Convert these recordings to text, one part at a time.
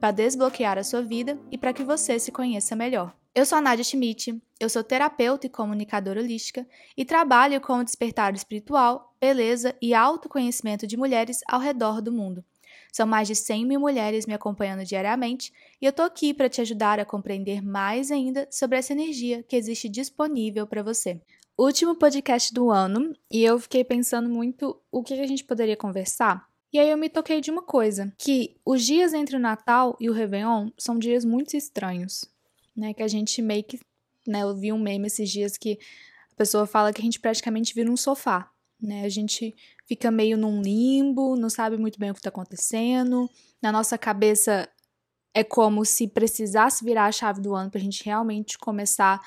para desbloquear a sua vida e para que você se conheça melhor. Eu sou a Nadia Schmidt, eu sou terapeuta e comunicadora holística e trabalho com o despertar espiritual, beleza e autoconhecimento de mulheres ao redor do mundo. São mais de 100 mil mulheres me acompanhando diariamente e eu tô aqui para te ajudar a compreender mais ainda sobre essa energia que existe disponível para você. Último podcast do ano e eu fiquei pensando muito o que a gente poderia conversar e aí eu me toquei de uma coisa, que os dias entre o Natal e o Réveillon são dias muito estranhos, né? Que a gente meio que, né, eu vi um meme esses dias que a pessoa fala que a gente praticamente vira um sofá, né? A gente fica meio num limbo, não sabe muito bem o que está acontecendo. Na nossa cabeça é como se precisasse virar a chave do ano para a gente realmente começar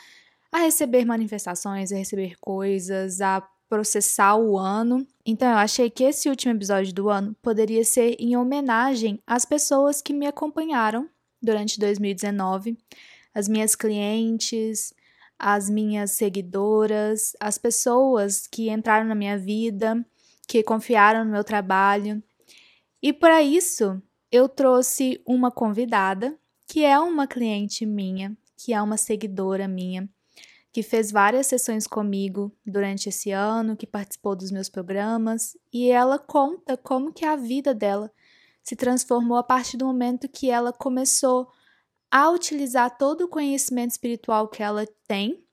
a receber manifestações, a receber coisas, a processar o ano. Então eu achei que esse último episódio do ano poderia ser em homenagem às pessoas que me acompanharam durante 2019, as minhas clientes, as minhas seguidoras, as pessoas que entraram na minha vida, que confiaram no meu trabalho. E para isso, eu trouxe uma convidada, que é uma cliente minha, que é uma seguidora minha, que fez várias sessões comigo durante esse ano, que participou dos meus programas, e ela conta como que a vida dela se transformou a partir do momento que ela começou a utilizar todo o conhecimento espiritual que ela tem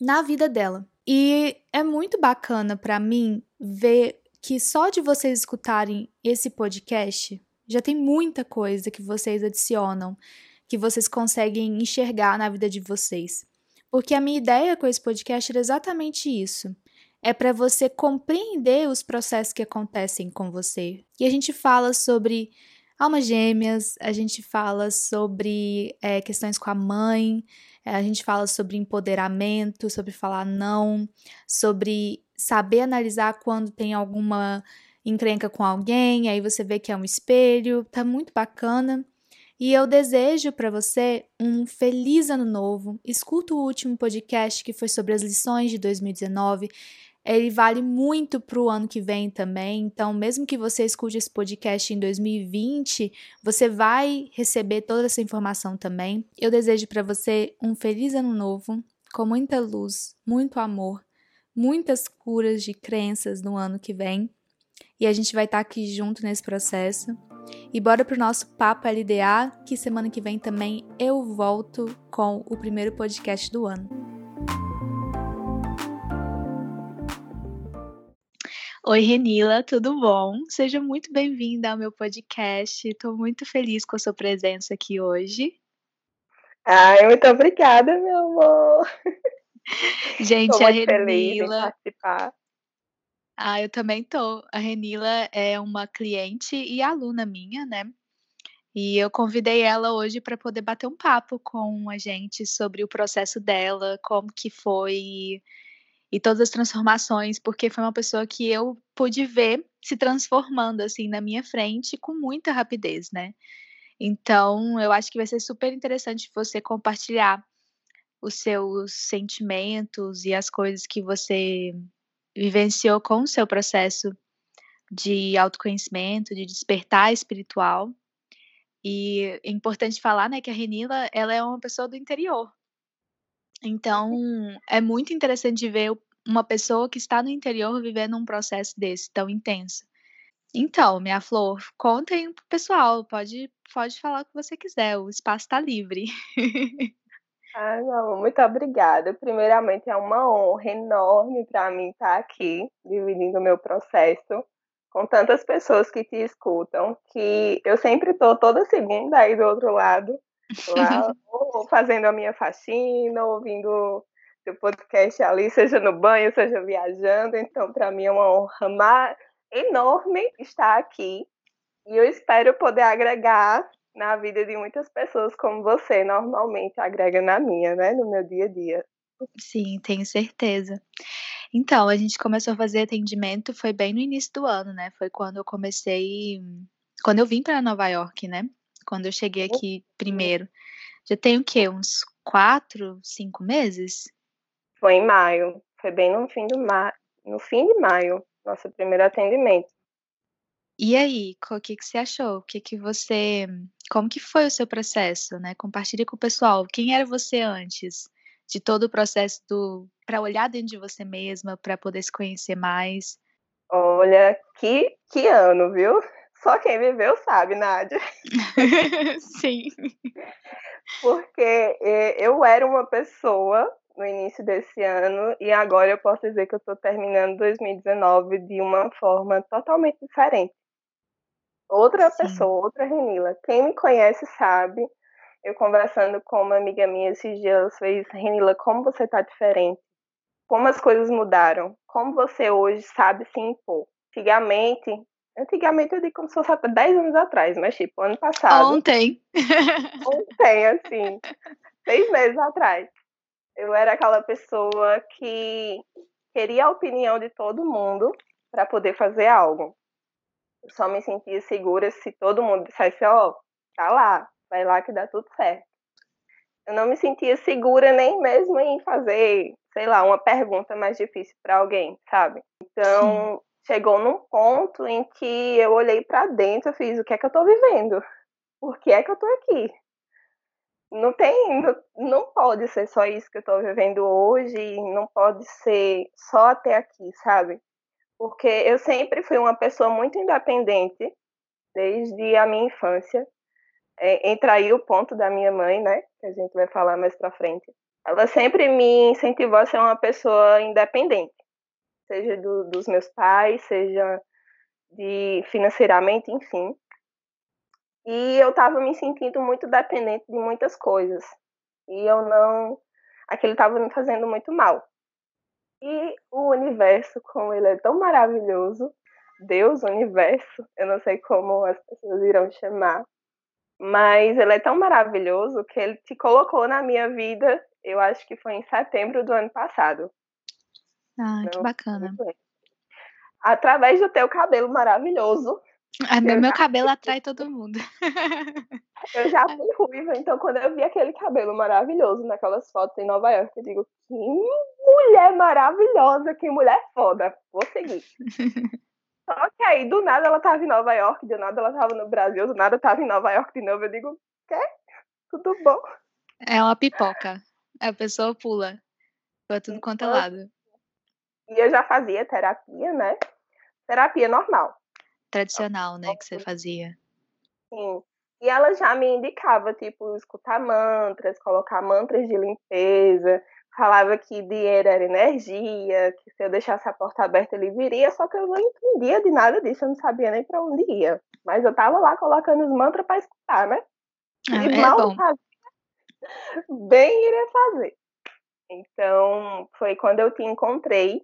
na vida dela. E é muito bacana para mim ver que só de vocês escutarem esse podcast já tem muita coisa que vocês adicionam, que vocês conseguem enxergar na vida de vocês. Porque a minha ideia com esse podcast era exatamente isso. É para você compreender os processos que acontecem com você. E a gente fala sobre almas gêmeas, a gente fala sobre é, questões com a mãe, é, a gente fala sobre empoderamento, sobre falar não, sobre saber analisar quando tem alguma encrenca com alguém, aí você vê que é um espelho, tá muito bacana. E eu desejo para você um feliz ano novo. Escuta o último podcast que foi sobre as lições de 2019. Ele vale muito para o ano que vem também. Então, mesmo que você escute esse podcast em 2020, você vai receber toda essa informação também. Eu desejo para você um feliz ano novo, com muita luz, muito amor, muitas curas de crenças no ano que vem. E a gente vai estar tá aqui junto nesse processo. E bora pro nosso Papo LDA, que semana que vem também eu volto com o primeiro podcast do ano. Oi, Renila, tudo bom? Seja muito bem-vinda ao meu podcast. Estou muito feliz com a sua presença aqui hoje. Ai, muito obrigada, meu amor. Gente, a Renila. Ah, eu também tô. A Renila é uma cliente e aluna minha, né? E eu convidei ela hoje para poder bater um papo com a gente sobre o processo dela, como que foi e todas as transformações, porque foi uma pessoa que eu pude ver se transformando assim na minha frente com muita rapidez, né? Então, eu acho que vai ser super interessante você compartilhar os seus sentimentos e as coisas que você vivenciou com o seu processo de autoconhecimento, de despertar espiritual. E é importante falar, né, que a Renila, ela é uma pessoa do interior. Então, é muito interessante ver uma pessoa que está no interior vivendo um processo desse tão intenso. Então, minha flor, contem pro pessoal, pode pode falar o que você quiser, o espaço está livre. Ah, não, muito obrigada. Primeiramente, é uma honra enorme para mim estar aqui, dividindo o meu processo com tantas pessoas que te escutam, que eu sempre estou toda segunda aí do outro lado, lá, ou fazendo a minha faxina, ouvindo o podcast ali, seja no banho, seja viajando. Então, para mim é uma honra enorme estar aqui e eu espero poder agregar na vida de muitas pessoas como você normalmente agrega na minha, né, no meu dia a dia. Sim, tenho certeza. Então, a gente começou a fazer atendimento foi bem no início do ano, né? Foi quando eu comecei, quando eu vim para Nova York, né? Quando eu cheguei aqui primeiro. Já tem o quê? Uns quatro, cinco meses? Foi em maio. Foi bem no fim do ma... no fim de maio, nosso primeiro atendimento. E aí, o que, que você achou? O que, que você. Como que foi o seu processo, né? Compartilhe com o pessoal. Quem era você antes de todo o processo do para olhar dentro de você mesma, para poder se conhecer mais? Olha, que, que ano, viu? Só quem viveu sabe, Nádia. Sim. Porque eh, eu era uma pessoa no início desse ano e agora eu posso dizer que eu estou terminando 2019 de uma forma totalmente diferente. Outra Sim. pessoa, outra Renila. Quem me conhece sabe. Eu conversando com uma amiga minha esses dias, fez, Renila, como você tá diferente? Como as coisas mudaram? Como você hoje sabe se impor? Antigamente, antigamente eu digo como se fosse até 10 anos atrás, mas tipo, ano passado. Ontem. Ontem, assim, seis meses atrás. Eu era aquela pessoa que queria a opinião de todo mundo para poder fazer algo só me sentia segura se todo mundo dissesse, ó, oh, tá lá, vai lá que dá tudo certo. Eu não me sentia segura nem mesmo em fazer, sei lá, uma pergunta mais difícil para alguém, sabe? Então, Sim. chegou num ponto em que eu olhei para dentro e fiz, o que é que eu tô vivendo? Por que é que eu tô aqui? Não tem, não, não pode ser só isso que eu tô vivendo hoje, não pode ser só até aqui, sabe? Porque eu sempre fui uma pessoa muito independente, desde a minha infância. É, entra aí o ponto da minha mãe, né? Que a gente vai falar mais pra frente. Ela sempre me incentivou a ser uma pessoa independente, seja do, dos meus pais, seja de financeiramente, enfim. E eu estava me sentindo muito dependente de muitas coisas. E eu não. Aquilo estava me fazendo muito mal. E o universo, como ele é tão maravilhoso, Deus, universo, eu não sei como as pessoas irão chamar, mas ele é tão maravilhoso que ele te colocou na minha vida, eu acho que foi em setembro do ano passado. Ah, que bacana. Através do teu cabelo maravilhoso, ah, meu, meu cabelo atrai todo mundo. Eu já fui ruiva, então quando eu vi aquele cabelo maravilhoso naquelas fotos em Nova York, eu digo, que mulher maravilhosa, que mulher foda. Vou seguir. Só que aí, do nada, ela tava em Nova York, do nada ela tava no Brasil, do nada tava em Nova York de novo. Eu digo, quê? Tudo bom? É uma pipoca. A pessoa pula pra tudo quanto é lado. E eu já fazia terapia, né? Terapia normal tradicional, né, que você fazia. Sim. E ela já me indicava, tipo, escutar mantras, colocar mantras de limpeza, falava que dinheiro era energia, que se eu deixasse a porta aberta ele viria, só que eu não entendia de nada disso, eu não sabia nem para onde ia. Mas eu tava lá colocando os mantras para escutar, né? Ah, e é mal bom. fazia, bem iria fazer. Então, foi quando eu te encontrei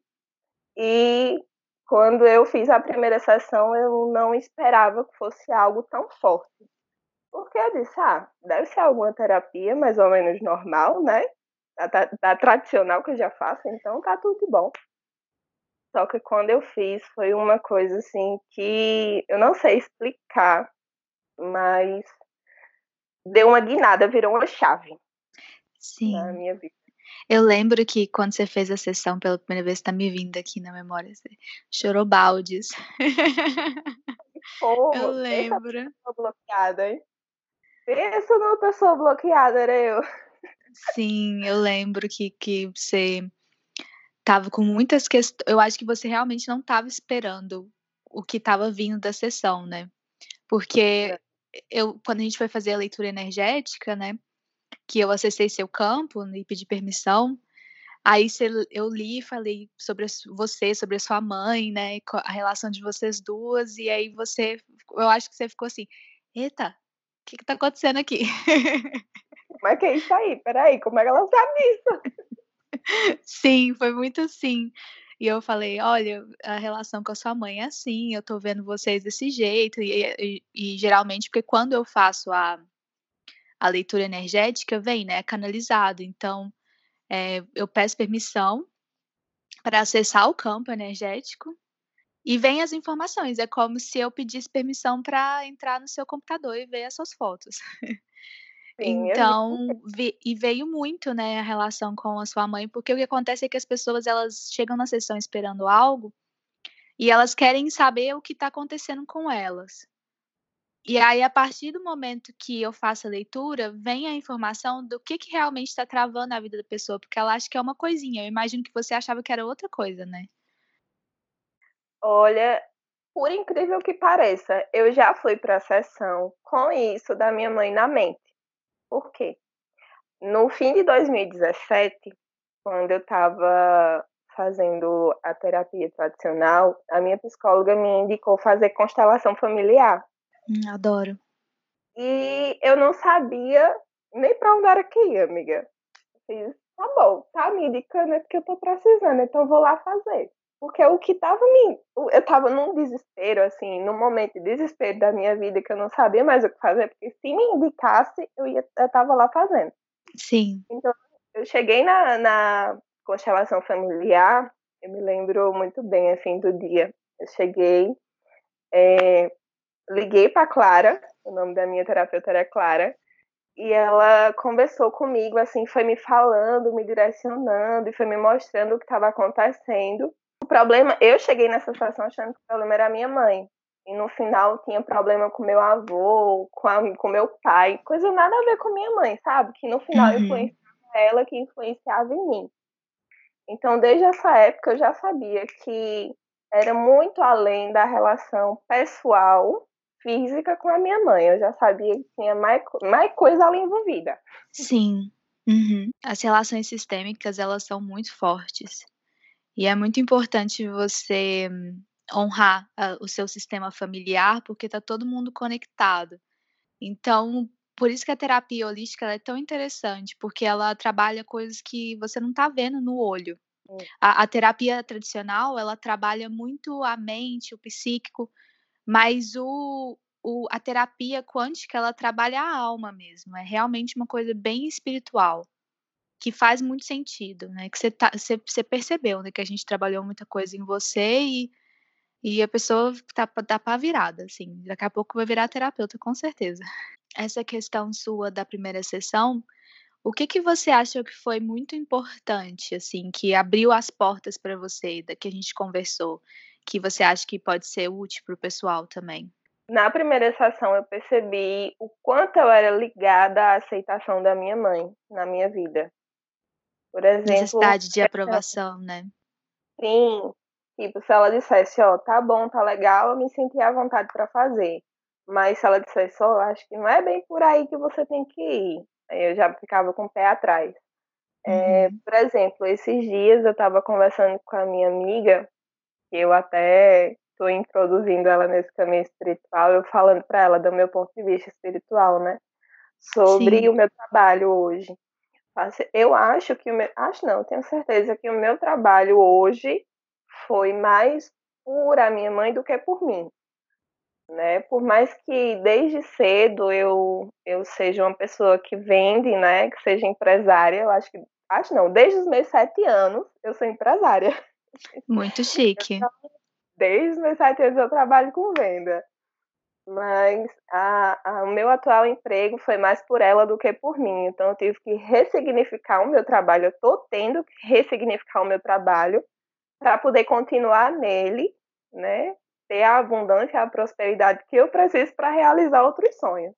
e quando eu fiz a primeira sessão, eu não esperava que fosse algo tão forte. Porque eu disse, ah, deve ser alguma terapia mais ou menos normal, né? Da, da, da tradicional que eu já faço, então tá tudo bom. Só que quando eu fiz, foi uma coisa assim que eu não sei explicar, mas deu uma guinada, virou uma chave Sim. na minha vida. Eu lembro que quando você fez a sessão pela primeira vez, tá me vindo aqui na memória, você chorou baldes. Pô, eu lembro. Pessoa bloqueada, hein? Pensa numa pessoa bloqueada, era eu. Sim, eu lembro que, que você tava com muitas questões. Eu acho que você realmente não tava esperando o que tava vindo da sessão, né? Porque é. eu, quando a gente foi fazer a leitura energética, né? Que eu acessei seu campo e pedi permissão, Aí eu li e falei sobre você, sobre a sua mãe, né, a relação de vocês duas, e aí você, eu acho que você ficou assim, eita, o que que tá acontecendo aqui? Como é que é isso aí? Peraí, como é que ela sabe isso? Sim, foi muito assim. E eu falei, olha, a relação com a sua mãe é assim, eu tô vendo vocês desse jeito, e, e, e geralmente, porque quando eu faço a, a leitura energética, vem, né, canalizado, então é, eu peço permissão para acessar o campo energético e vem as informações. É como se eu pedisse permissão para entrar no seu computador e ver essas fotos. Sim, então, vi, e veio muito, né, a relação com a sua mãe, porque o que acontece é que as pessoas elas chegam na sessão esperando algo e elas querem saber o que está acontecendo com elas. E aí, a partir do momento que eu faço a leitura, vem a informação do que, que realmente está travando a vida da pessoa, porque ela acha que é uma coisinha. Eu imagino que você achava que era outra coisa, né? Olha, por incrível que pareça, eu já fui para a sessão com isso da minha mãe na mente. Por quê? No fim de 2017, quando eu estava fazendo a terapia tradicional, a minha psicóloga me indicou fazer constelação familiar. Hum, adoro. E eu não sabia nem para onde era que ia, amiga. Fiz, tá bom, tá me indicando é porque eu tô precisando, então eu vou lá fazer. Porque o que tava me. Eu tava num desespero, assim, num momento de desespero da minha vida que eu não sabia mais o que fazer, porque se me indicasse, eu, ia, eu tava lá fazendo. Sim. Então, eu cheguei na, na constelação familiar, eu me lembro muito bem, assim, do dia. Eu cheguei, é, liguei para Clara, o nome da minha terapeuta era Clara, e ela conversou comigo, assim, foi me falando, me direcionando e foi me mostrando o que estava acontecendo. O problema, eu cheguei nessa situação achando que o problema era a minha mãe. E no final tinha problema com meu avô, com, a, com meu pai, coisa nada a ver com minha mãe, sabe? Que no final uhum. influenciava ela, que influenciava em mim. Então, desde essa época, eu já sabia que era muito além da relação pessoal física com a minha mãe. Eu já sabia que tinha mais, mais coisa ali envolvida. Sim. Uhum. As relações sistêmicas, elas são muito fortes. E é muito importante você honrar uh, o seu sistema familiar, porque está todo mundo conectado. Então, por isso que a terapia holística é tão interessante, porque ela trabalha coisas que você não está vendo no olho. A, a, terapia tradicional, ela trabalha muito a mente, o psíquico, mas o, o, a terapia quântica, ela trabalha a alma mesmo. É realmente uma coisa bem espiritual, que faz muito sentido, né? Que você, tá, você, você percebeu, né? Que a gente trabalhou muita coisa em você e, e a pessoa tá, tá pra virada, assim. Daqui a pouco vai virar terapeuta, com certeza. Essa questão sua da primeira sessão, o que que você acha que foi muito importante, assim, que abriu as portas para você, da que a gente conversou? Que você acha que pode ser útil para o pessoal também? Na primeira sessão eu percebi o quanto eu era ligada à aceitação da minha mãe na minha vida. Por exemplo, necessidade de aprovação, né? Sim. Tipo, se ela dissesse, ó, oh, tá bom, tá legal, eu me sentia à vontade para fazer. Mas se ela dissesse, ó, oh, acho que não é bem por aí que você tem que ir, aí eu já ficava com o pé atrás. É, uhum. É, por exemplo, esses dias eu estava conversando com a minha amiga eu até estou introduzindo ela nesse caminho espiritual, eu falando para ela do meu ponto de vista espiritual, né? Sobre Sim. o meu trabalho hoje. Eu acho que o meu, acho não, tenho certeza que o meu trabalho hoje foi mais por a minha mãe do que por mim. Né? Por mais que desde cedo eu eu seja uma pessoa que vende, né, que seja empresária, eu acho que acho não, desde os meus sete anos eu sou empresária. Muito chique. Desde meus sete anos eu trabalho com venda. Mas a, a, o meu atual emprego foi mais por ela do que por mim. Então eu tive que ressignificar o meu trabalho. Eu estou tendo que ressignificar o meu trabalho para poder continuar nele, né? Ter a abundância, a prosperidade que eu preciso para realizar outros sonhos.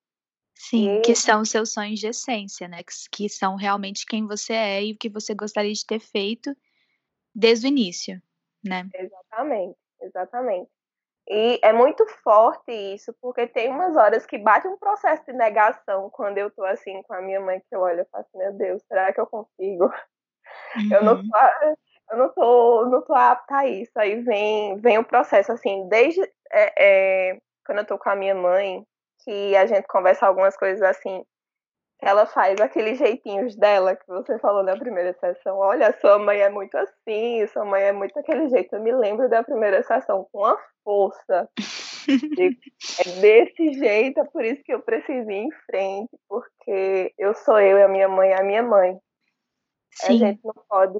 Sim, e... que são os seus sonhos de essência, né? Que, que são realmente quem você é e o que você gostaria de ter feito desde o início, né? Exatamente, exatamente. E é muito forte isso, porque tem umas horas que bate um processo de negação quando eu tô assim com a minha mãe, que eu olho e faço, meu Deus, será que eu consigo? Uhum. Eu não uhum. tô, eu não tô, não tô apta a isso. Aí vem, vem o processo, assim, desde é, é, quando eu tô com a minha mãe, que a gente conversa algumas coisas assim, ela faz aqueles jeitinhos dela que você falou na primeira sessão. Olha, sua mãe é muito assim, sua mãe é muito aquele jeito. Eu me lembro da primeira sessão com a força. é desse jeito, é por isso que eu preciso ir em frente, porque eu sou eu e a minha mãe é a minha mãe. Sim. A gente não pode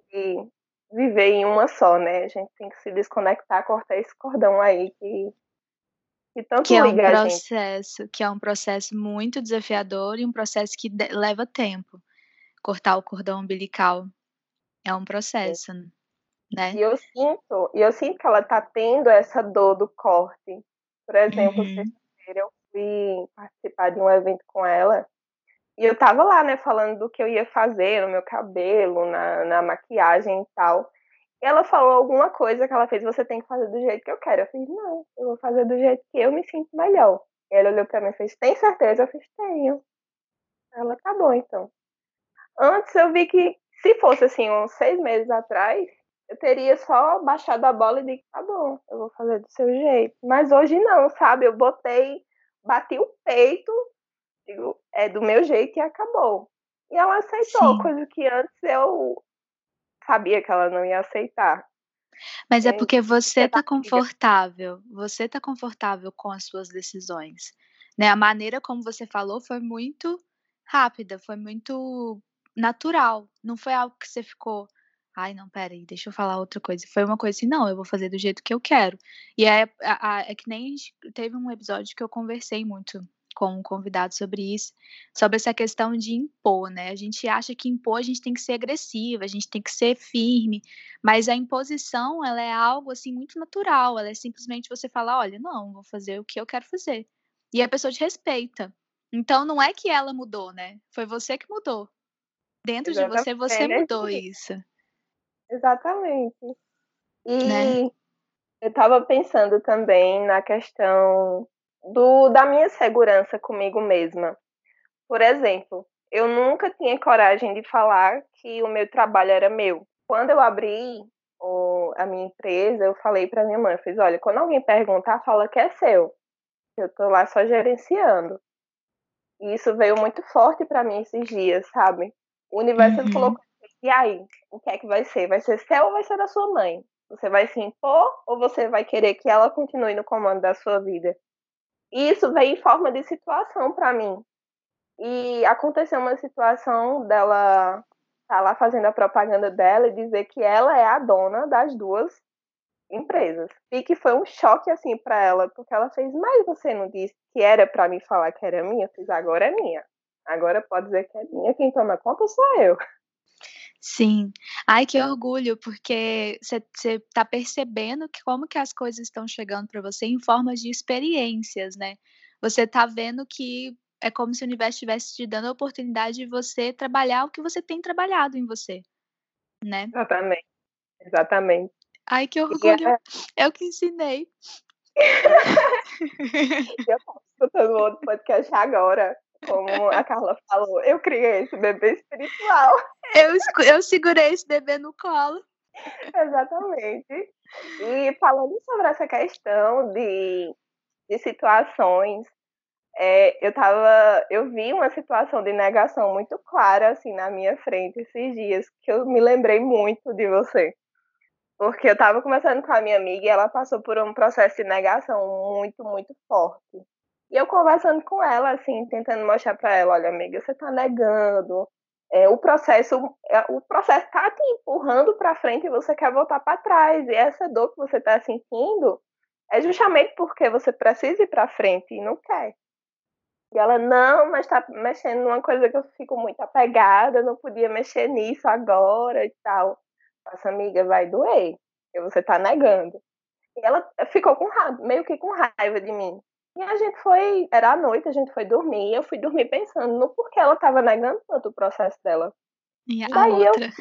viver em uma só, né? A gente tem que se desconectar, cortar esse cordão aí que que tanto que é um processo, que é um processo muito desafiador e um processo que leva tempo. Cortar o cordão umbilical é um processo, é. né? E eu sinto, e eu sinto que ela tá tendo essa dor do corte. Por exemplo, uhum. sexta-feira eu fui participar de um evento com ela e eu tava lá, né, falando do que eu ia fazer no meu cabelo, na, na maquiagem e tal ela falou alguma coisa que ela fez, você tem que fazer do jeito que eu quero. Eu fiz, não, eu vou fazer do jeito que eu me sinto melhor. Ela olhou pra mim e fez, tem certeza? Eu fiz, tenho. Ela, tá bom, então. Antes eu vi que, se fosse assim, uns seis meses atrás, eu teria só baixado a bola e dito, tá bom, eu vou fazer do seu jeito. Mas hoje não, sabe? Eu botei, bati o peito, digo, é do meu jeito e acabou. E ela aceitou, Sim. coisa que antes eu sabia que ela não ia aceitar. Mas é, porque você tá confortável, você tá confortável com as suas decisões, né? A maneira como você falou foi muito rápida, foi muito natural, não foi algo que você ficou, ai não, peraí, deixa eu falar outra coisa. Foi uma coisa assim, não, eu vou fazer do jeito que eu quero. E é, é, é que nem teve um episódio que eu conversei muito com um convidado sobre isso, sobre essa questão de impor, né? A gente acha que impor a gente tem que ser agressiva, a gente tem que ser firme, mas a imposição ela é algo assim muito natural, ela é simplesmente você falar, olha, não, vou fazer o que eu quero fazer. E a pessoa te respeita. Então não é que ela mudou, né? Foi você que mudou. Dentro Exatamente. de você, você mudou isso. Exatamente. E né? eu estava pensando também na questão do, da minha segurança comigo mesma. Por exemplo, eu nunca tinha coragem de falar que o meu trabalho era meu. Quando eu abri o, a minha empresa, eu falei para minha mãe, eu fiz, olha, quando alguém perguntar, fala que é seu. Eu tô lá só gerenciando. E isso veio muito forte para mim esses dias, sabe? O universo uhum. falou, e aí, o que é que vai ser? Vai ser seu ou vai ser da sua mãe? Você vai se impor ou você vai querer que ela continue no comando da sua vida? E isso veio em forma de situação para mim. E aconteceu uma situação dela tá lá fazendo a propaganda dela e dizer que ela é a dona das duas empresas. E que foi um choque assim para ela, porque ela fez: "Mas você não disse que era para me falar que era minha?" Eu fiz: "Agora é minha. Agora pode dizer que é minha, quem toma conta sou eu." Sim. Ai, que orgulho, porque você está percebendo que como que as coisas estão chegando para você em formas de experiências, né. Você está vendo que é como se o universo estivesse te dando a oportunidade de você trabalhar o que você tem trabalhado em você, né. Exatamente, exatamente. Ai, que orgulho, é eu que ensinei. Eu estava escutando outro podcast agora, como a Carla falou, eu criei esse bebê espiritual. Eu, eu segurei esse bebê no colo. Exatamente. E falando sobre essa questão de, de situações, é, eu tava, eu vi uma situação de negação muito clara assim na minha frente esses dias, que eu me lembrei muito de você. Porque eu estava conversando com a minha amiga e ela passou por um processo de negação muito, muito forte. E eu conversando com ela, assim, tentando mostrar para ela, olha, amiga, você está negando. É, o processo, é, o processo está te empurrando para frente e você quer voltar para trás. E essa dor que você está sentindo é justamente porque você precisa ir para frente e não quer. E ela, não, mas está mexendo numa coisa que eu fico muito apegada, não podia mexer nisso agora e tal. Essa amiga vai doer, porque você está negando. E ela ficou com raiva, meio que com raiva de mim. E a gente foi, era à noite, a gente foi dormir, eu fui dormir pensando no porquê ela estava negando tanto o processo dela. E a Daí outra, eu...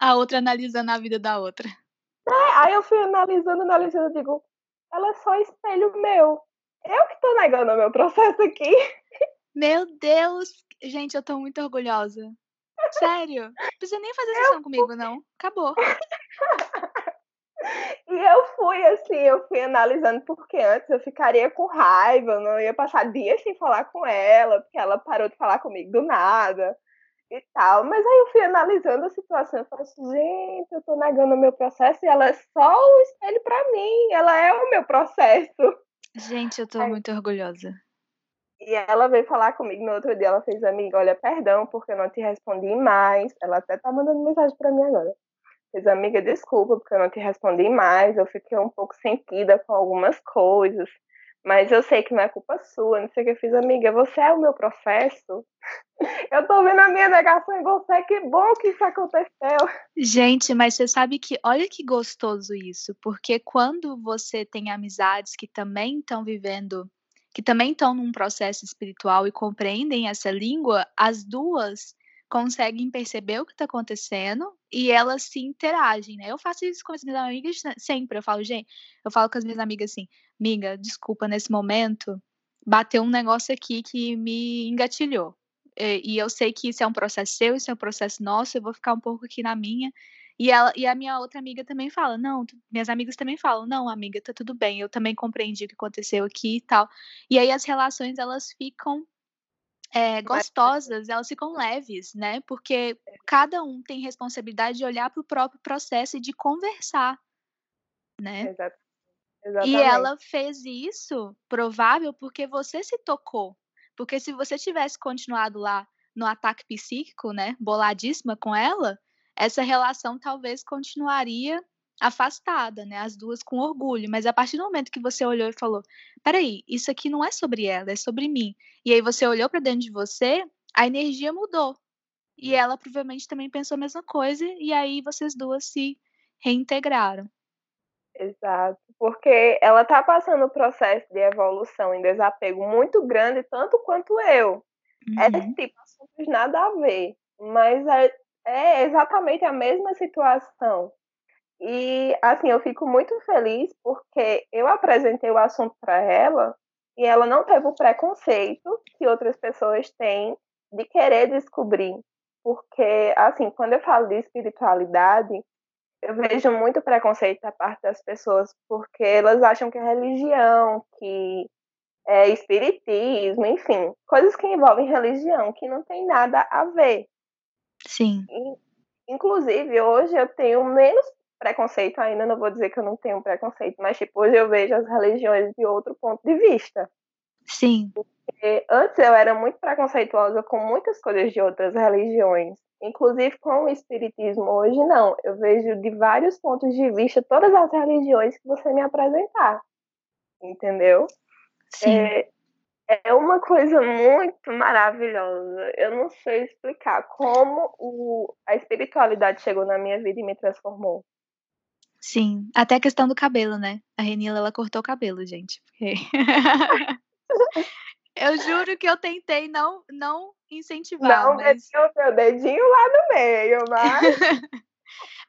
a outra analisando a vida da outra. É, aí eu fui analisando, analisando, eu digo, ela é só espelho meu. Eu que tô negando o meu processo aqui. Meu Deus! Gente, eu tô muito orgulhosa. Sério? Não precisa nem fazer sessão eu... comigo, não. Acabou. E eu fui assim, eu fui analisando porque antes eu ficaria com raiva, eu não ia passar dias sem falar com ela, porque ela parou de falar comigo do nada e tal. Mas aí eu fui analisando a situação, eu falei assim, gente, eu tô negando o meu processo e ela é só o espelho para mim, ela é o meu processo. Gente, eu tô aí, muito orgulhosa. E ela veio falar comigo no outro dia, ela fez, amiga, olha, perdão porque eu não te respondi mais. Ela até tá mandando mensagem para mim agora. Fez, amiga, desculpa porque eu não te respondi mais, eu fiquei um pouco sentida com algumas coisas, mas eu sei que não é culpa sua, não sei o que eu fiz, amiga, você é o meu processo. Eu tô vendo a minha negação em você, que bom que isso aconteceu. Gente, mas você sabe que, olha que gostoso isso, porque quando você tem amizades que também estão vivendo, que também estão num processo espiritual e compreendem essa língua, as duas conseguem perceber o que está acontecendo e elas se interagem, né? Eu faço isso com as minhas amigas sempre. Eu falo, gente, eu falo com as minhas amigas assim, amiga, desculpa, nesse momento bateu um negócio aqui que me engatilhou. E, eu sei que isso é um processo seu, isso é um processo nosso, eu vou ficar um pouco aqui na minha. E, ela, e a minha outra amiga também fala, não, minhas amigas também falam, não, amiga, tá tudo bem, eu também compreendi o que aconteceu aqui e tal. E aí as relações, elas ficam é, gostosas, elas ficam leves, né? Porque cada um tem responsabilidade de olhar para o próprio processo e de conversar, né? Exato. Exatamente. E ela fez isso provável porque você se tocou. Porque se você tivesse continuado lá no ataque psíquico, né, boladíssima com ela, essa relação talvez continuaria afastada, né? As duas com orgulho. Mas a partir do momento que você olhou e falou: peraí, isso aqui não é sobre ela, é sobre mim. E aí você olhou para dentro de você, a energia mudou. E ela provavelmente também pensou a mesma coisa, e aí vocês duas se reintegraram. Exato, porque ela está passando um processo de evolução em desapego muito grande, tanto quanto eu. É uhum. É tipo assuntos nada a ver, mas é, é exatamente a mesma situação. E assim, eu fico muito feliz porque eu apresentei o assunto para ela e ela não teve o preconceito que outras pessoas têm de querer descobrir. Porque, assim, quando eu falo de espiritualidade, eu vejo muito preconceito da parte das pessoas, porque elas acham que é religião, que é espiritismo, enfim, coisas que envolvem religião, que não tem nada a ver. Sim. E, inclusive, hoje eu tenho menos preconceito ainda, não vou dizer que eu não tenho preconceito, mas tipo, hoje eu vejo as religiões de outro ponto de vista. Sim. Porque antes eu era muito preconceituosa com muitas coisas de outras religiões, inclusive com o espiritismo. Hoje não, eu vejo de vários pontos de vista todas as religiões que você me apresentar. Entendeu? Sim. É, é uma coisa muito maravilhosa. Eu não sei explicar como o, a espiritualidade chegou na minha vida e me transformou. Sim, até a questão do cabelo, né? A Renila, ela cortou o cabelo, gente. Porque... eu juro que eu tentei não, não incentivar. Não mas... o seu dedinho lá no meio, mas...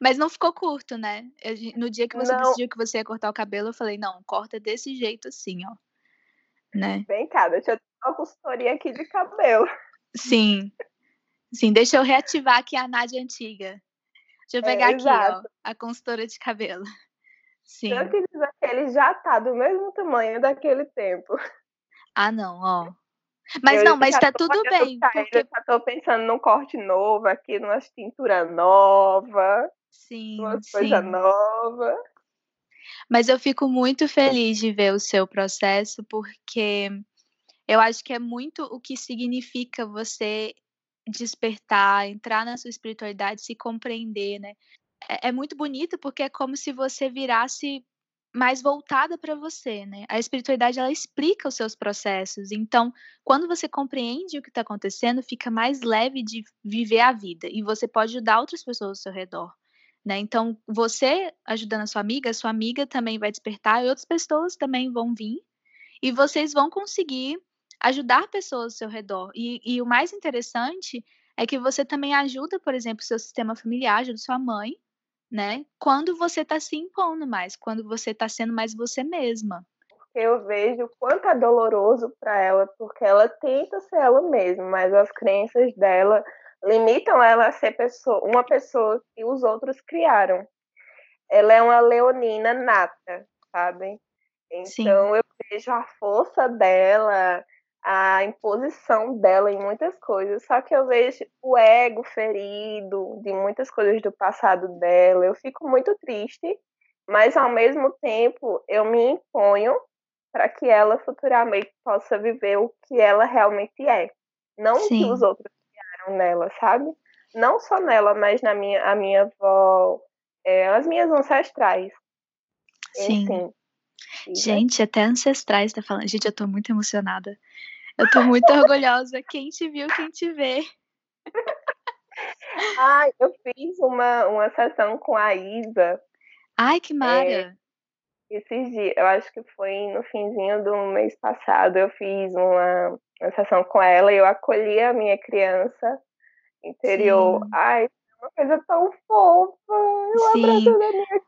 mas não ficou curto, né? Eu, no dia que você não. decidiu que você ia cortar o cabelo, eu falei, não, corta desse jeito assim, ó. Né? Vem cá, deixa eu ter uma consultoria aqui de cabelo. Sim. Sim, deixa eu reativar aqui a Nádia antiga. Deixa eu pegar é, aqui, ó, a consultora de cabelo. Sim. Dizer que ele já tá do mesmo tamanho daquele tempo. Ah, não, ó. Mas eu não, mas tá tudo bem. Porque... Eu já tô pensando num corte novo aqui, numa tintura nova. Sim, uma coisa nova. Mas eu fico muito feliz de ver o seu processo, porque eu acho que é muito o que significa você despertar, entrar na sua espiritualidade, se compreender, né? É, é muito bonito porque é como se você virasse mais voltada para você, né? A espiritualidade ela explica os seus processos. Então, quando você compreende o que está acontecendo, fica mais leve de viver a vida e você pode ajudar outras pessoas ao seu redor, né? Então, você ajudando a sua amiga, a sua amiga também vai despertar e outras pessoas também vão vir e vocês vão conseguir ajudar pessoas ao seu redor. E, e o mais interessante é que você também ajuda, por exemplo, o seu sistema familiar, ajuda sua mãe, né? Quando você está se impondo mais, quando você está sendo mais você mesma. Eu vejo o quanto é doloroso para ela, porque ela tenta ser ela mesma, mas as crenças dela limitam ela a ser pessoa, uma pessoa que os outros criaram. Ela é uma leonina nata, sabe? Então Sim. eu vejo a força dela, a imposição dela em muitas coisas, só que eu vejo o ego ferido de muitas coisas do passado dela. Eu fico muito triste, mas ao mesmo tempo eu me imponho para que ela futuramente possa viver o que ela realmente é, não Sim. o que os outros criaram nela, sabe? Não só nela, mas na minha a minha avó, é, as minhas ancestrais. Sim. Enfim. Gente, até ancestrais tá falando. Gente, eu tô muito emocionada. Eu tô muito orgulhosa. Quem te viu, quem te vê. Ai, eu fiz uma, uma sessão com a Isa. Ai, que mara! É, esses dias, eu acho que foi no finzinho do mês passado, eu fiz uma, uma sessão com ela e eu acolhi a minha criança interior. Sim. Ai, uma coisa tão fofa! Eu Sim. abraçando a minha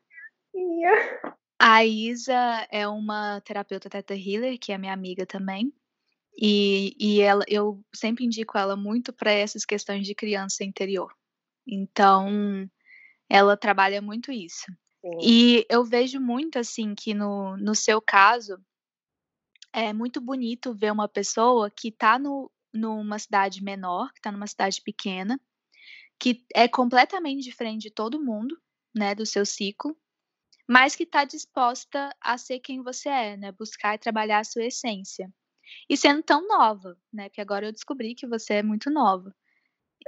criancinha. A Isa é uma terapeuta Teta Healer, que é minha amiga também. E, e ela, eu sempre indico ela muito para essas questões de criança interior. Então, ela trabalha muito isso. Sim. E eu vejo muito assim que no, no seu caso é muito bonito ver uma pessoa que está no, numa cidade menor, que está numa cidade pequena, que é completamente diferente de todo mundo, né, do seu ciclo, mas que está disposta a ser quem você é, né, buscar e trabalhar a sua essência. E sendo tão nova, né? Porque agora eu descobri que você é muito nova.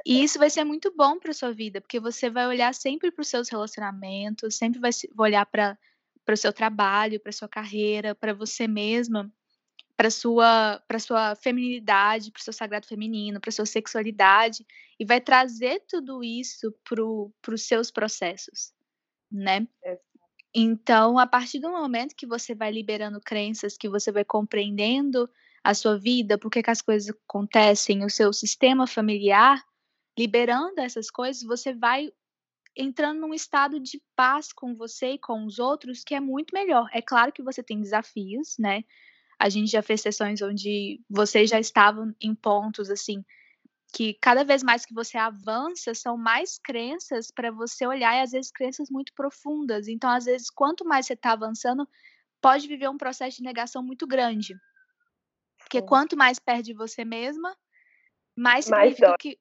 E isso vai ser muito bom para sua vida, porque você vai olhar sempre para os seus relacionamentos, sempre vai olhar para o seu trabalho, para sua carreira, para você mesma, para sua para sua feminilidade, para o seu sagrado feminino, para sua sexualidade e vai trazer tudo isso para os seus processos, né? É. Então, a partir do momento que você vai liberando crenças, que você vai compreendendo a sua vida, por que, que as coisas acontecem, o seu sistema familiar, liberando essas coisas, você vai entrando num estado de paz com você e com os outros que é muito melhor. É claro que você tem desafios, né? A gente já fez sessões onde vocês já estavam em pontos assim que cada vez mais que você avança, são mais crenças para você olhar e às vezes crenças muito profundas. Então, às vezes, quanto mais você está avançando, pode viver um processo de negação muito grande. Porque quanto mais perde você mesma, mais significa mais que.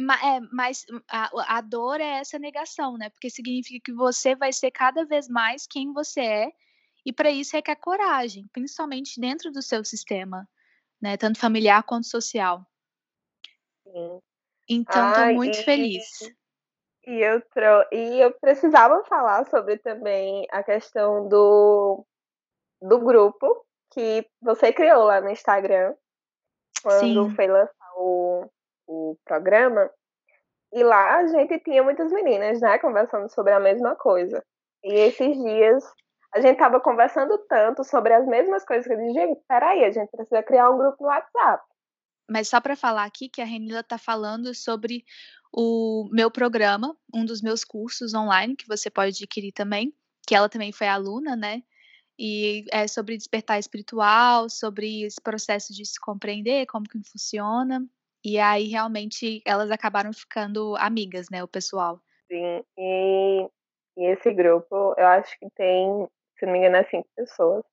É, mais, a, a dor é essa negação, né? Porque significa que você vai ser cada vez mais quem você é, e para isso requer coragem, principalmente dentro do seu sistema, né? Tanto familiar quanto social. Sim. Então, estou muito e, feliz. E eu, tro... e eu precisava falar sobre também a questão do, do grupo que você criou lá no Instagram, quando Sim. foi lançar o, o programa. E lá a gente tinha muitas meninas, né, conversando sobre a mesma coisa. E esses dias a gente tava conversando tanto sobre as mesmas coisas que eu disse, gente, peraí, a gente precisa criar um grupo no WhatsApp. Mas só para falar aqui que a Renila tá falando sobre o meu programa, um dos meus cursos online, que você pode adquirir também, que ela também foi aluna, né? E é sobre despertar espiritual, sobre esse processo de se compreender, como que funciona. E aí, realmente, elas acabaram ficando amigas, né, o pessoal. Sim, e, e esse grupo, eu acho que tem, se não me engano, é cinco pessoas,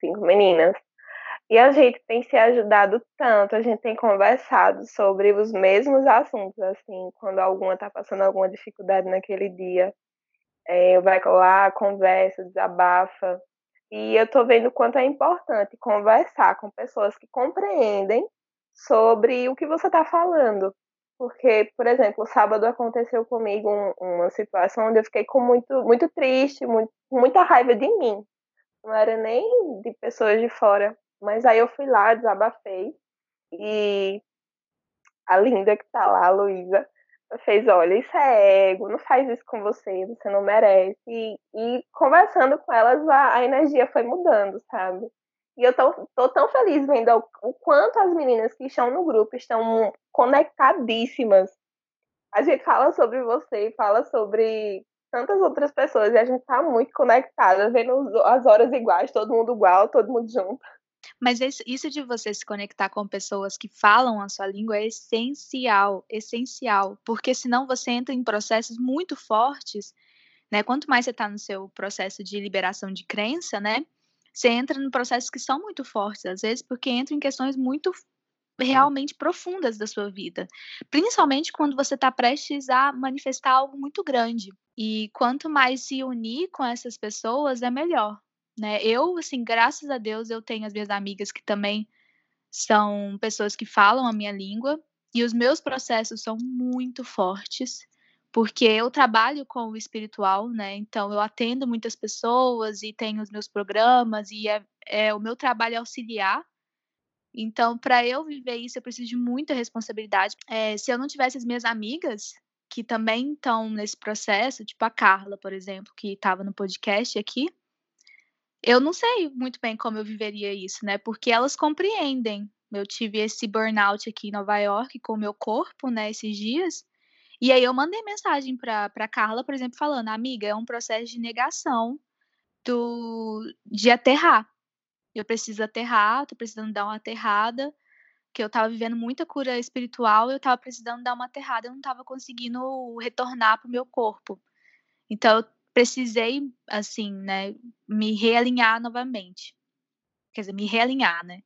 cinco meninas. E a gente tem se ajudado tanto, a gente tem conversado sobre os mesmos assuntos, assim, quando alguma está passando alguma dificuldade naquele dia, é, vai lá, conversa, desabafa. E eu estou vendo o quanto é importante conversar com pessoas que compreendem sobre o que você está falando. Porque, por exemplo, sábado aconteceu comigo um, uma situação onde eu fiquei com muito, muito triste, muito, muita raiva de mim. Não era nem de pessoas de fora. Mas aí eu fui lá, desabafei. E a linda que tá lá, a Luísa, fez, olha, isso é ego, não faz isso com você, você não merece. E, e conversando com elas, a, a, energia foi mudando, sabe? E eu tô, tô tão feliz vendo o, o, quanto as meninas que estão no grupo estão conectadíssimas. A gente fala sobre você fala sobre tantas outras pessoas e a gente tá muito conectada, vendo as horas iguais, todo mundo igual, todo mundo junto. Mas isso de você se conectar com pessoas que falam a sua língua é essencial, essencial, porque senão você entra em processos muito fortes, né? Quanto mais você está no seu processo de liberação de crença, né? Você entra em processos que são muito fortes, às vezes, porque entra em questões muito realmente profundas da sua vida, principalmente quando você está prestes a manifestar algo muito grande. E quanto mais se unir com essas pessoas, é melhor, né? Eu, assim, graças a Deus, eu tenho as minhas amigas que também são pessoas que falam a minha língua e os meus processos são muito fortes, porque eu trabalho com o espiritual, né? Então eu atendo muitas pessoas e tenho os meus programas e é, é o meu trabalho é auxiliar. Então, para eu viver isso, eu preciso de muita responsabilidade. É, se eu não tivesse as minhas amigas que também estão nesse processo, tipo a Carla, por exemplo, que estava no podcast aqui, eu não sei muito bem como eu viveria isso, né? Porque elas compreendem. Eu tive esse burnout aqui em Nova York com o meu corpo, né, esses dias. E aí eu mandei mensagem para Carla, por exemplo, falando: "Amiga, é um processo de negação do de aterrar. Eu preciso aterrar, tô precisando dar uma aterrada, que eu tava vivendo muita cura espiritual, eu tava precisando dar uma aterrada, eu não tava conseguindo retornar pro meu corpo. Então precisei, assim, né, me realinhar novamente. Quer dizer, me realinhar, né?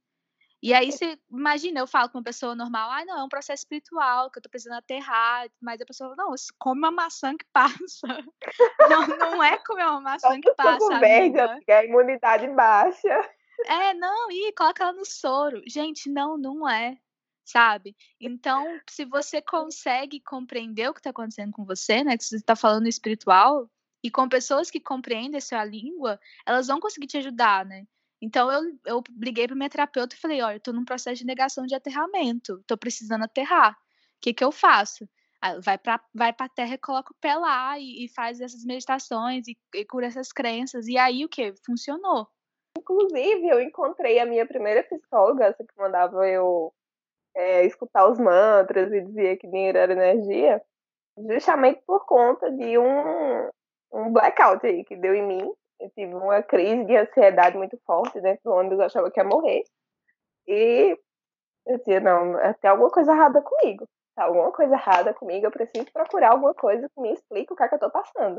E aí você imagina, eu falo com uma pessoa normal, ah, não, é um processo espiritual, que eu tô precisando aterrar, mas a pessoa fala, não, come uma maçã que passa. não, não é comer uma maçã que passa. Verde, porque a imunidade baixa. É, não, e coloca ela no soro. Gente, não, não é, sabe? Então, se você consegue compreender o que está acontecendo com você, né? Que você está falando espiritual, e com pessoas que compreendem a sua língua, elas vão conseguir te ajudar, né? Então eu, eu liguei para minha terapeuta e falei, olha, eu tô num processo de negação de aterramento, tô precisando aterrar. O que que eu faço? vai para vai a terra e coloca o pé lá e, e faz essas meditações e, e, cura essas crenças. E aí o que? Funcionou. Inclusive, eu encontrei a minha primeira psicóloga, essa que mandava eu é, escutar os mantras e dizia que dinheiro era energia, justamente por conta de um, um blackout aí que deu em mim. Eu tive uma crise de ansiedade muito forte dentro do ônibus, eu achava que ia morrer. E eu dizia, não, tem alguma coisa errada comigo. Tá alguma coisa errada comigo, eu preciso procurar alguma coisa que me explique o que é que eu tô passando.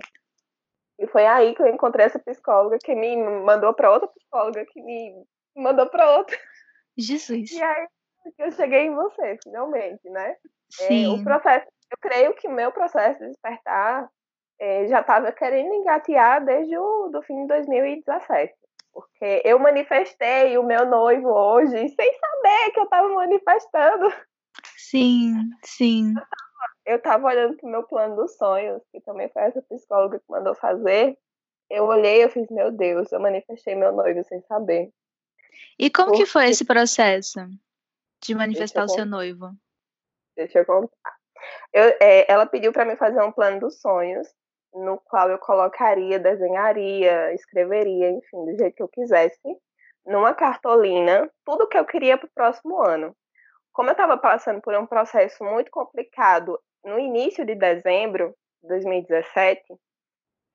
E foi aí que eu encontrei essa psicóloga que me mandou para outra psicóloga que me mandou para outra. Jesus. E aí eu cheguei em você, finalmente, né? Sim. É, o processo, eu creio que o meu processo de despertar é, já estava querendo engatear desde o do fim de 2017. Porque eu manifestei o meu noivo hoje sem saber que eu estava manifestando. Sim, sim. Eu estava olhando para o meu plano dos sonhos, que também foi essa psicóloga que mandou fazer. Eu olhei e fiz, meu Deus, eu manifestei meu noivo sem saber. E como Porque... que foi esse processo de manifestar o seu noivo? Deixa eu contar. Eu, é, ela pediu para mim fazer um plano dos sonhos no qual eu colocaria, desenharia, escreveria, enfim, do jeito que eu quisesse, numa cartolina, tudo que eu queria para o próximo ano. Como eu estava passando por um processo muito complicado no início de dezembro de 2017,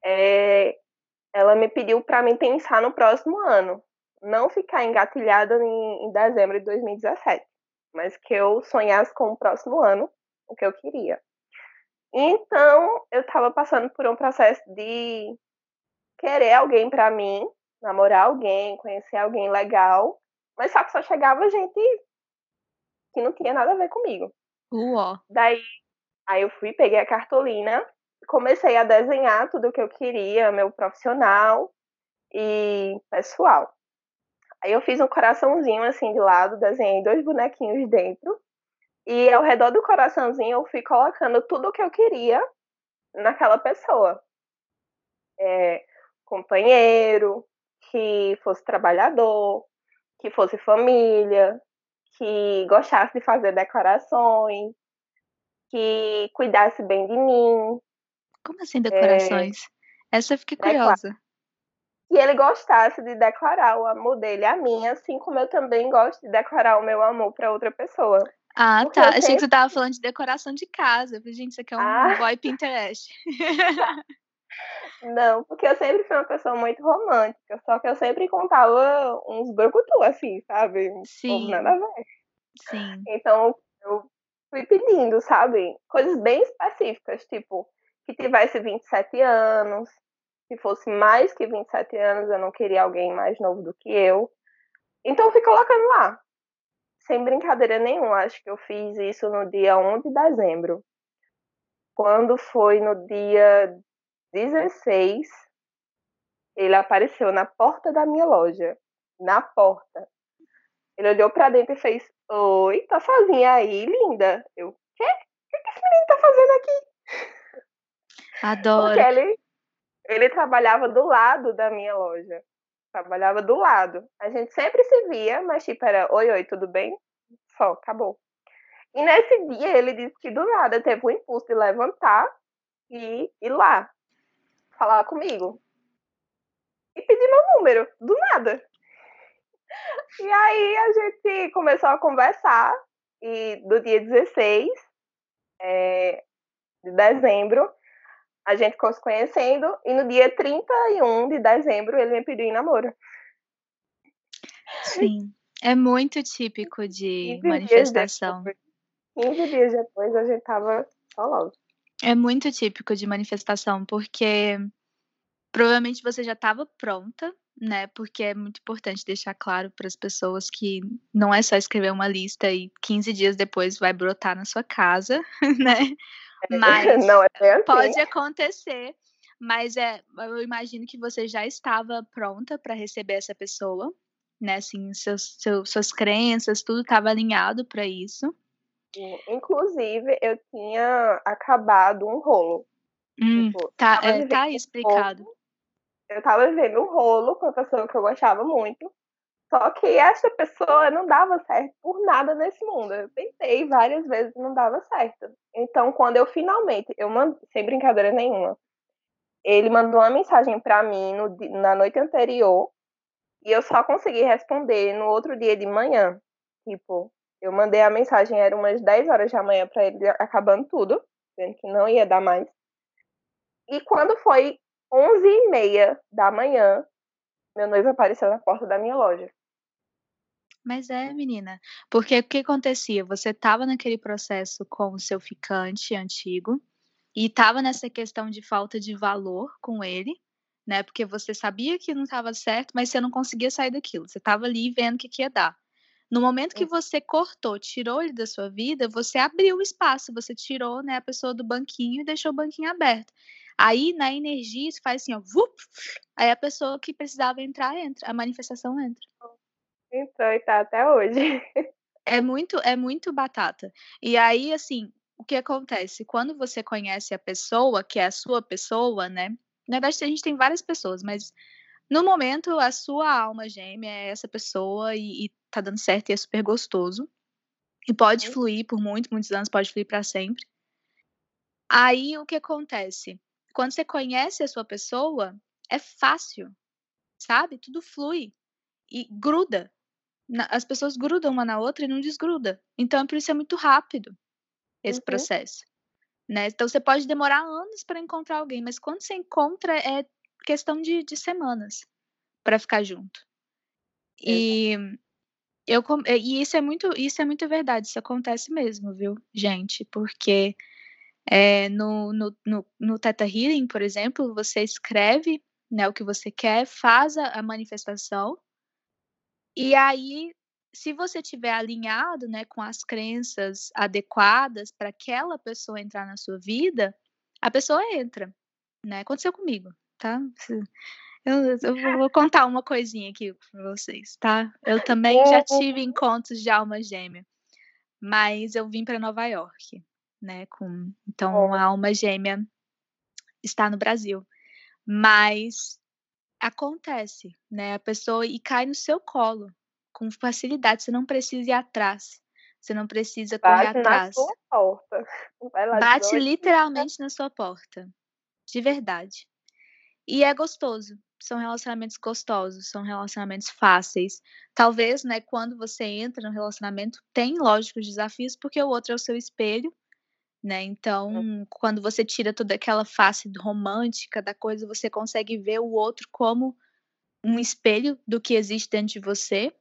é, ela me pediu para mim pensar no próximo ano, não ficar engatilhada em, em dezembro de 2017, mas que eu sonhasse com o próximo ano, o que eu queria. Então, eu estava passando por um processo de querer alguém para mim, namorar alguém, conhecer alguém legal, mas só que só chegava gente que não tinha nada a ver comigo. Uó. Daí, aí eu fui, peguei a cartolina, comecei a desenhar tudo o que eu queria, meu profissional e pessoal. Aí eu fiz um coraçãozinho assim de lado, desenhei dois bonequinhos dentro e ao redor do coraçãozinho eu fui colocando tudo o que eu queria naquela pessoa. É, companheiro, que fosse trabalhador, que fosse família, que gostasse de fazer decorações, que cuidasse bem de mim. Como assim decorações? É, Essa eu fiquei curiosa. E ele gostasse de declarar o amor dele a mim, assim como eu também gosto de declarar o meu amor para outra pessoa. Ah, Porque tá. Achei sempre... que você tava falando de decoração de casa. falei, gente, isso aqui é um ah. boy Pinterest. Não, porque eu sempre fui uma pessoa muito romântica, só que eu sempre contava uns brucutu, assim, sabe? Sim. nada a ver. Sim. Então, eu fui pedindo, sabe? Coisas bem específicas, tipo, que tivesse 27 anos, que fosse mais que 27 anos, eu não queria alguém mais novo do que eu. Então, eu fui colocando lá. Sem brincadeira nenhuma, acho que eu fiz isso no dia 1 de dezembro. Quando foi no dia 16, ele apareceu na porta da minha loja. Na porta. Ele olhou para dentro e fez: Oi, tá sozinha aí, linda? Eu, quê? O que, que esse menino tá fazendo aqui? Adoro. Porque ele, ele trabalhava do lado da minha loja. Trabalhava do lado. A gente sempre se via, mas tipo, era oi, oi, tudo bem? Só, acabou. E nesse dia ele disse que do nada teve o impulso de levantar e ir lá falar comigo. E pedir meu número, do nada. E aí a gente começou a conversar e do dia 16 é, de dezembro a gente ficou se conhecendo e no dia 31 de dezembro ele me pediu em namoro. Sim, é muito típico de manifestação. Dias depois, 15 dias depois a gente tava só logo. É muito típico de manifestação, porque provavelmente você já estava pronta né? Porque é muito importante deixar claro para as pessoas que não é só escrever uma lista e 15 dias depois vai brotar na sua casa, né? Mas não, é assim. pode acontecer. Mas é, eu imagino que você já estava pronta para receber essa pessoa, né? Assim, seus, seus, suas crenças, tudo estava alinhado para isso. Inclusive, eu tinha acabado um rolo. Hum, tipo, tá, é, tá explicado. Um eu tava vivendo um rolo com uma pessoa que eu gostava muito. Só que essa pessoa não dava certo por nada nesse mundo. Eu tentei várias vezes não dava certo. Então, quando eu finalmente, eu mando, sem brincadeira nenhuma, ele mandou uma mensagem para mim no, na noite anterior e eu só consegui responder no outro dia de manhã. Tipo, eu mandei a mensagem, era umas 10 horas da manhã para ele, acabando tudo, vendo que não ia dar mais. E quando foi 11 e meia da manhã, meu noivo apareceu na porta da minha loja. Mas é, menina, porque o que acontecia? Você estava naquele processo com o seu ficante antigo e estava nessa questão de falta de valor com ele, né? Porque você sabia que não estava certo, mas você não conseguia sair daquilo. Você estava ali vendo o que, que ia dar. No momento que você cortou, tirou ele da sua vida, você abriu o espaço, você tirou né, a pessoa do banquinho e deixou o banquinho aberto. Aí, na energia, isso faz assim, ó, vup, aí a pessoa que precisava entrar, entra, a manifestação entra. Entrou e tá até hoje. É muito, é muito batata. E aí, assim, o que acontece? Quando você conhece a pessoa, que é a sua pessoa, né? Na verdade, a gente tem várias pessoas, mas no momento, a sua alma gêmea é essa pessoa e, e tá dando certo e é super gostoso. E pode uhum. fluir por muitos, muitos anos, pode fluir para sempre. Aí, o que acontece? Quando você conhece a sua pessoa, é fácil, sabe? Tudo flui e gruda. As pessoas grudam uma na outra e não desgruda. Então, por isso é muito rápido esse uhum. processo. Né? Então, você pode demorar anos para encontrar alguém, mas quando você encontra, é questão de, de semanas para ficar junto. E eu e isso é muito isso é muito verdade, isso acontece mesmo, viu, gente? Porque é, no, no, no, no Theta Healing, por exemplo, você escreve né, o que você quer, faz a, a manifestação, e aí, se você tiver alinhado né, com as crenças adequadas para aquela pessoa entrar na sua vida, a pessoa entra. Né? Aconteceu comigo, tá? Eu, eu, vou contar uma coisinha aqui para vocês, tá? Eu também já tive encontros de alma gêmea, mas eu vim para Nova York né? Com, então, a alma gêmea está no Brasil. Mas acontece, né? A pessoa e cai no seu colo com facilidade. Você não precisa ir atrás. Você não precisa correr Bate atrás. Na sua porta. Bate literalmente na sua porta. De verdade. E é gostoso. São relacionamentos gostosos, são relacionamentos fáceis. Talvez, né, quando você entra no relacionamento, tem lógicos desafios, porque o outro é o seu espelho, né? Então, quando você tira toda aquela face romântica da coisa, você consegue ver o outro como um espelho do que existe dentro de você.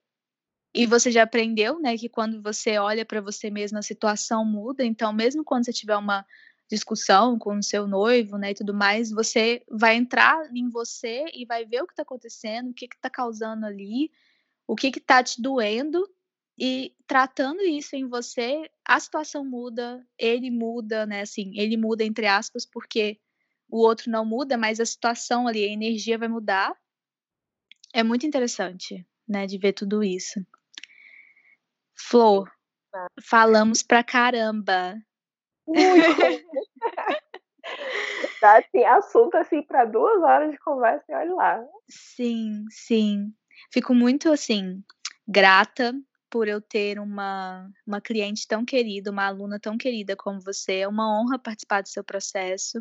E você já aprendeu, né, que quando você olha para você mesmo, a situação muda. Então, mesmo quando você tiver uma discussão com o seu noivo, né, e tudo mais, você vai entrar em você e vai ver o que está acontecendo, o que está causando ali, o que está te doendo e tratando isso em você, a situação muda, ele muda, né? Assim, ele muda entre aspas, porque o outro não muda, mas a situação ali, a energia vai mudar. É muito interessante, né, de ver tudo isso. Flor, falamos pra caramba. Muito. Dá assim, assunto assim para duas horas de conversa e olha lá. Sim, sim. Fico muito assim grata por eu ter uma, uma cliente tão querida, uma aluna tão querida como você. É uma honra participar do seu processo.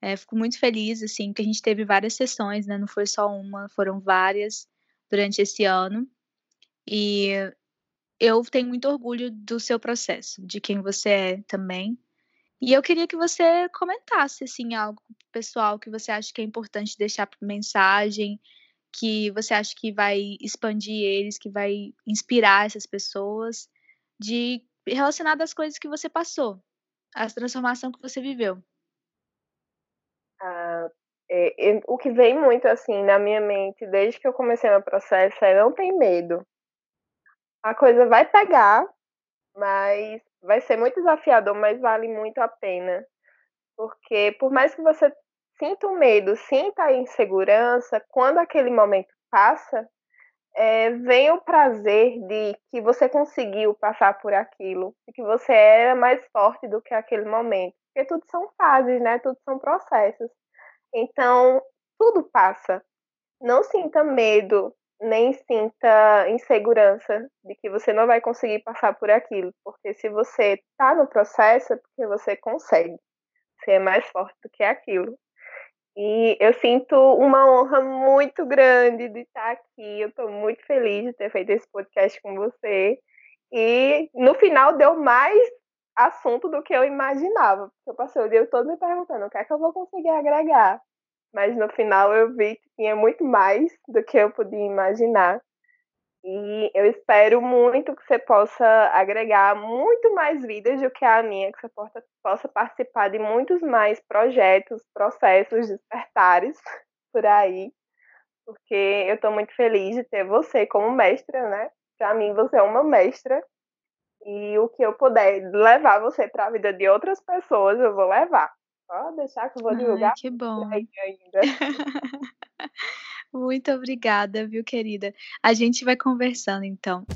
É, fico muito feliz, assim, que a gente teve várias sessões, né? Não foi só uma, foram várias durante esse ano. E eu tenho muito orgulho do seu processo, de quem você é também. E eu queria que você comentasse, assim, algo pessoal que você acha que é importante deixar por mensagem, que você acha que vai expandir eles, que vai inspirar essas pessoas, de relacionado às coisas que você passou, a transformação que você viveu? Ah, é, é, o que vem muito assim na minha mente desde que eu comecei meu processo é não tem medo. A coisa vai pegar, mas vai ser muito desafiador, mas vale muito a pena. Porque por mais que você sinta o medo, sinta a insegurança, quando aquele momento passa, é, vem o prazer de que você conseguiu passar por aquilo, e que você era mais forte do que aquele momento. Porque tudo são fases, né? Tudo são processos. Então, tudo passa. Não sinta medo, nem sinta insegurança de que você não vai conseguir passar por aquilo, porque se você está no processo é porque você consegue. Você é mais forte do que aquilo. E eu sinto uma honra muito grande de estar aqui. Eu estou muito feliz de ter feito esse podcast com você. E no final deu mais assunto do que eu imaginava. Porque eu passei o dia todo me perguntando o que é que eu vou conseguir agregar. Mas no final eu vi que tinha muito mais do que eu podia imaginar. E eu espero muito que você possa agregar muito mais vidas do que a minha, que você possa, possa participar de muitos mais projetos, processos, despertares por aí, porque eu estou muito feliz de ter você como mestra, né? Para mim, você é uma mestra, e o que eu puder levar você para a vida de outras pessoas, eu vou levar. Pode deixar que eu vou divulgar. Ai, que bom. Ainda. Muito obrigada, viu, querida? A gente vai conversando então.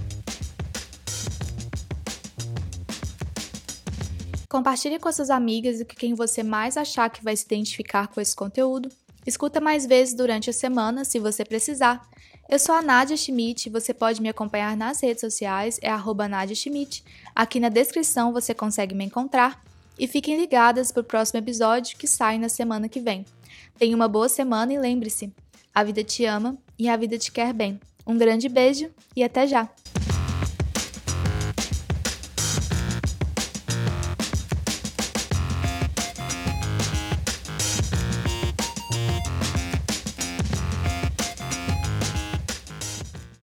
Compartilhe com suas amigas e com quem você mais achar que vai se identificar com esse conteúdo. Escuta mais vezes durante a semana, se você precisar. Eu sou a Nadia Schmidt, você pode me acompanhar nas redes sociais, é arroba Nadia Schmidt. Aqui na descrição você consegue me encontrar. E fiquem ligadas para o próximo episódio que sai na semana que vem. Tenha uma boa semana e lembre-se, a vida te ama e a vida te quer bem. Um grande beijo e até já!